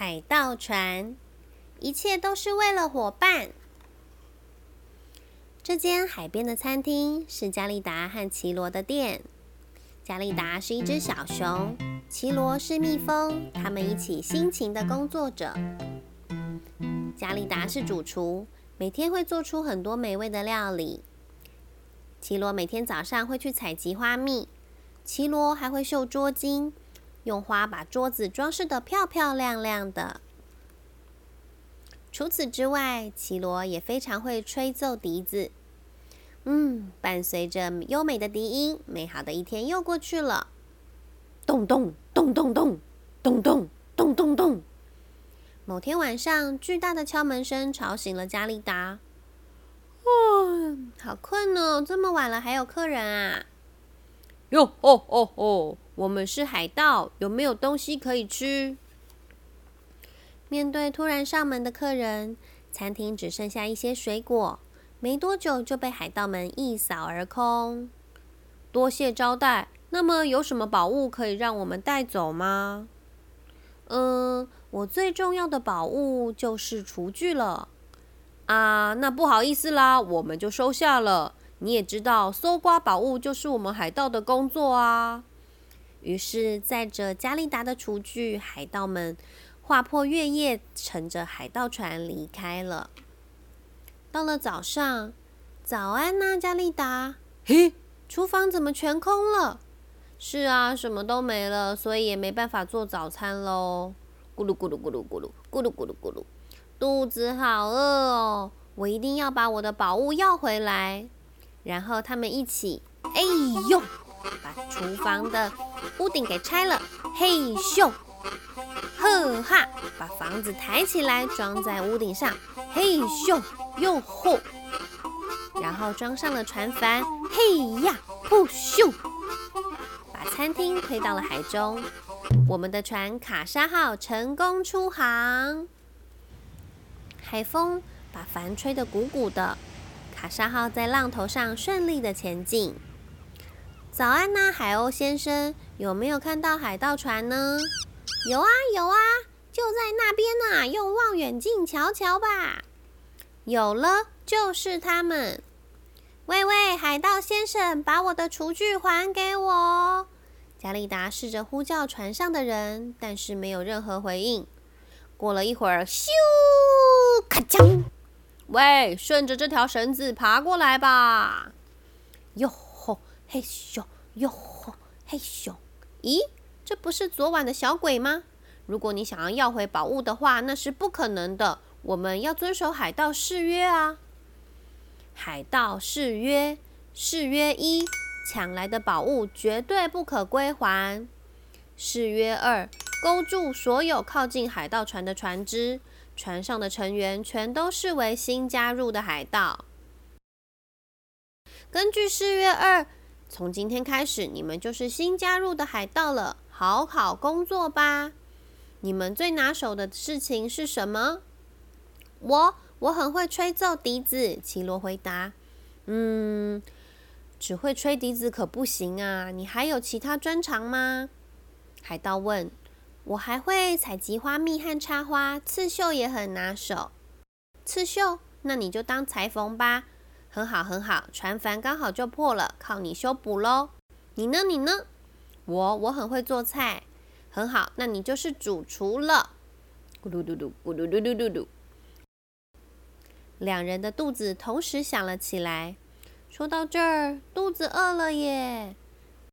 海盗船，一切都是为了伙伴。这间海边的餐厅是加利达和奇罗的店。加利达是一只小熊，奇罗是蜜蜂，他们一起辛勤的工作着。加利达是主厨，每天会做出很多美味的料理。奇罗每天早上会去采集花蜜，奇罗还会绣桌巾。用花把桌子装饰得漂漂亮亮的。除此之外，奇罗也非常会吹奏笛子。嗯，伴随着优美的笛音，美好的一天又过去了。咚咚咚咚咚咚咚咚咚咚。某天晚上，巨大的敲门声吵醒了加利达。哦，好困哦，这么晚了还有客人啊？哟哦哦哦！我们是海盗，有没有东西可以吃？面对突然上门的客人，餐厅只剩下一些水果，没多久就被海盗们一扫而空。多谢招待。那么有什么宝物可以让我们带走吗？嗯，我最重要的宝物就是厨具了。啊，那不好意思啦，我们就收下了。你也知道，搜刮宝物就是我们海盗的工作啊。于是，载着加利达的厨具，海盗们划破月夜，乘着海盗船离开了。到了早上，早安呐，加利达。嘿，厨房怎么全空了？是啊，什么都没了，所以也没办法做早餐喽。咕噜咕噜咕噜咕噜咕噜咕噜咕噜，肚子好饿哦！我一定要把我的宝物要回来。然后他们一起，哎呦，把厨房的屋顶给拆了，嘿咻，呵哈，把房子抬起来装在屋顶上，嘿咻又吼，然后装上了船帆，嘿呀，噗咻，把餐厅推到了海中。我们的船卡莎号成功出航，海风把帆吹得鼓鼓的。卡莎号在浪头上顺利的前进。早安呐，海鸥先生，有没有看到海盗船呢？有啊，有啊，就在那边呢，用望远镜瞧瞧吧。有了，就是他们。喂喂，海盗先生，把我的厨具还给我！加利达试着呼叫船上的人，但是没有任何回应。过了一会儿，咻，咔嚓。喂，顺着这条绳子爬过来吧！哟吼，嘿咻，哟吼，嘿咻。咦，这不是昨晚的小鬼吗？如果你想要要回宝物的话，那是不可能的。我们要遵守海盗誓约啊！海盗誓约，誓约一：抢来的宝物绝对不可归还。誓约二：勾住所有靠近海盗船的船只。船上的成员全都视为新加入的海盗。根据誓约二，从今天开始，你们就是新加入的海盗了。好好工作吧。你们最拿手的事情是什么？我我很会吹奏笛子。奇罗回答。嗯，只会吹笛子可不行啊。你还有其他专长吗？海盗问。我还会采集花蜜和插花，刺绣也很拿手。刺绣？那你就当裁缝吧。很好，很好。船帆刚好就破了，靠你修补喽。你呢？你呢？我我很会做菜。很好，那你就是主厨了。咕噜嘟嘟，咕噜嘟嘟嘟嘟。两人的肚子同时响了起来。说到这儿，肚子饿了耶。